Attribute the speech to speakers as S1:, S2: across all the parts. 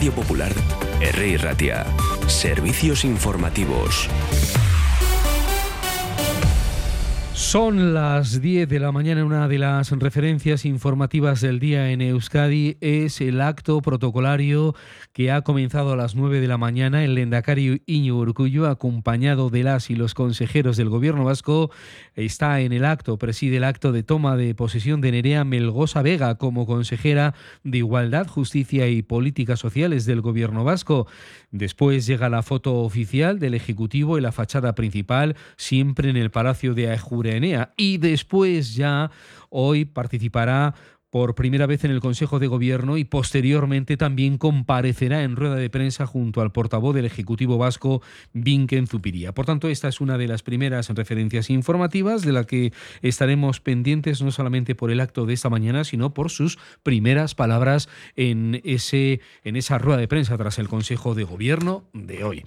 S1: Radio Popular, R. Ratia. Servicios informativos.
S2: Son las 10 de la mañana. Una de las referencias informativas del día en Euskadi es el acto protocolario que ha comenzado a las 9 de la mañana. El lendacario Iñigo Urcullo, acompañado de las y los consejeros del gobierno vasco, está en el acto, preside el acto de toma de posesión de Nerea Melgosa Vega como consejera de Igualdad, Justicia y Políticas Sociales del gobierno vasco. Después llega la foto oficial del Ejecutivo y la fachada principal, siempre en el Palacio de Ajure y después ya hoy participará por primera vez en el Consejo de Gobierno y posteriormente también comparecerá en rueda de prensa junto al portavoz del Ejecutivo Vasco, Vinken Zupiría. Por tanto, esta es una de las primeras referencias informativas de la que estaremos pendientes no solamente por el acto de esta mañana, sino por sus primeras palabras en, ese, en esa rueda de prensa tras el Consejo de Gobierno de hoy.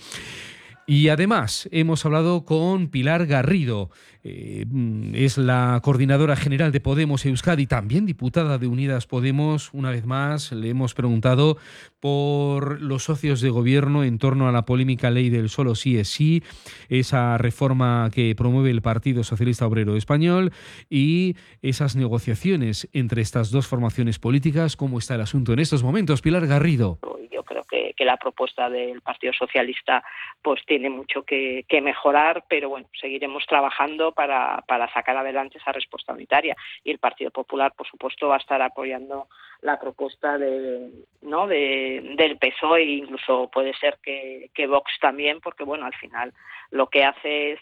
S2: Y además hemos hablado con Pilar Garrido, eh, es la coordinadora general de Podemos Euskadi, también diputada de Unidas Podemos. Una vez más le hemos preguntado por los socios de gobierno en torno a la polémica ley del solo sí es sí, esa reforma que promueve el Partido Socialista Obrero Español y esas negociaciones entre estas dos formaciones políticas. ¿Cómo está el asunto en estos momentos? Pilar Garrido
S3: que, la propuesta del Partido Socialista pues tiene mucho que, mejorar, pero bueno, seguiremos trabajando para, para sacar adelante esa respuesta unitaria. Y el Partido Popular, por supuesto, va a estar apoyando la propuesta de, ¿no? de, del PSOE e incluso puede ser que, que Vox también, porque bueno, al final lo que hace es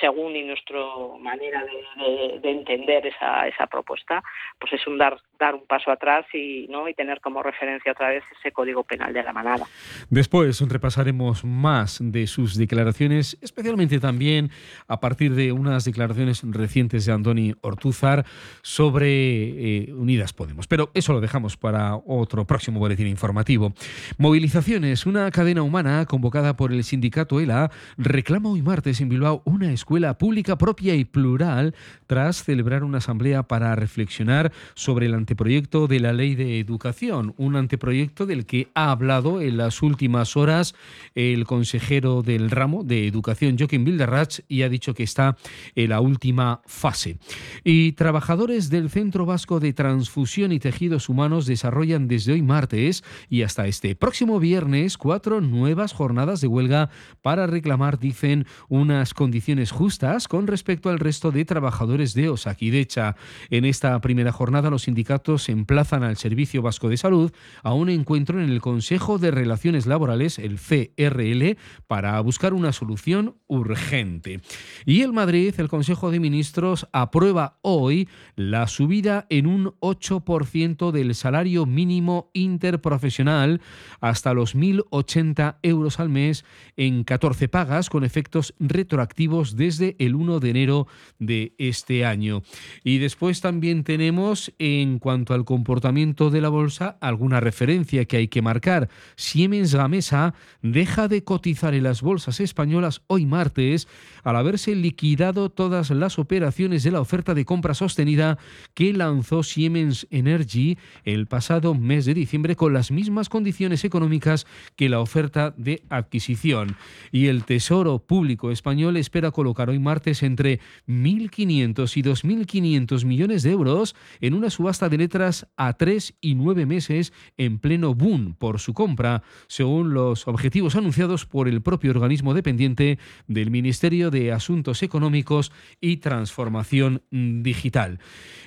S3: según y nuestra manera de, entender esa, esa propuesta, pues es un dar, dar un paso atrás y, ¿no? y tener como referencia otra vez ese código penal de la manada.
S2: Después repasaremos más de sus declaraciones, especialmente también a partir de unas declaraciones recientes de Andoni Ortúzar sobre eh, Unidas Podemos. Pero eso lo dejamos para otro próximo boletín informativo. Movilizaciones. Una cadena humana convocada por el sindicato ELA reclama hoy martes en Bilbao una escuela pública propia y plural tras celebrar una asamblea para reflexionar sobre el anteproyecto de la ley de educación, un anteproyecto del que ha hablado en las últimas horas el consejero del ramo de educación, Joaquín Bilderratz, y ha dicho que está en la última fase. Y trabajadores del Centro Vasco de Transfusión y Tejidos Humanos desarrollan desde hoy martes y hasta este próximo viernes cuatro nuevas jornadas de huelga para reclamar, dicen, unas condiciones justas con respecto al resto de trabajadores de Osakidecha. En esta primera jornada, los sindicatos emplazan al Servicio Vasco de Salud a un encuentro en el Consejo de Relaciones Laborales, el CRL, para buscar una solución urgente. Y el Madrid, el Consejo de Ministros, aprueba hoy la subida en un 8% del salario mínimo interprofesional hasta los 1.080 euros al mes en 14 pagas con efectos retroactivos desde el 1 de enero de este año. Y después también tenemos, en cuanto al comportamiento de la bolsa, alguna referencia que hay que marcar. Siemens Gamesa deja de cotizar en las bolsas españolas hoy martes al haberse liquidado todas las operaciones de la oferta de compra sostenida que lanzó Siemens Energy el pasado mes de diciembre con las mismas condiciones económicas que la oferta de adquisición. Y el Tesoro Público Español espera colocar hoy martes entre 1.500 y 2.500 millones de euros en una subasta de letras a tres y nueve meses en pleno boom por su compra, según los objetivos anunciados por el propio organismo dependiente del Ministerio de Asuntos Económicos y Transformación Digital.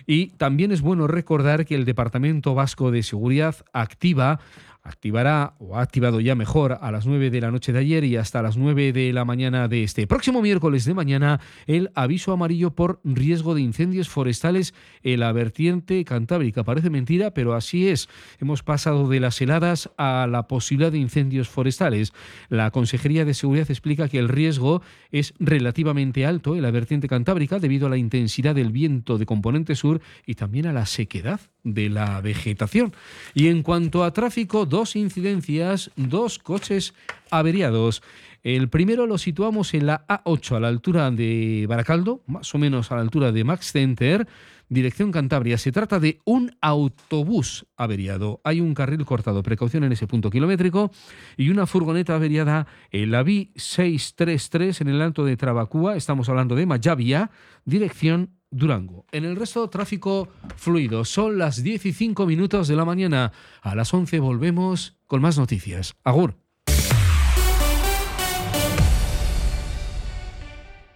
S2: Y también es bueno recordar que el Departamento Vasco de Seguridad activa activará o ha activado ya mejor a las 9 de la noche de ayer y hasta las 9 de la mañana de este próximo miércoles de mañana el aviso amarillo por riesgo de incendios forestales en la vertiente cantábrica. Parece mentira, pero así es. Hemos pasado de las heladas a la posibilidad de incendios forestales. La Consejería de Seguridad explica que el riesgo es relativamente alto en la vertiente cantábrica debido a la intensidad del viento de componente sur y también a la sequedad de la vegetación. Y en cuanto a tráfico, dos incidencias, dos coches averiados. El primero lo situamos en la A8 a la altura de Baracaldo, más o menos a la altura de Max Center, dirección Cantabria. Se trata de un autobús averiado. Hay un carril cortado, precaución en ese punto kilométrico, y una furgoneta averiada en la B633 en el alto de Trabacúa. Estamos hablando de Mayavia, dirección Durango. En el resto, tráfico fluido. Son las 15 minutos de la mañana. A las 11 volvemos con más noticias. Agur.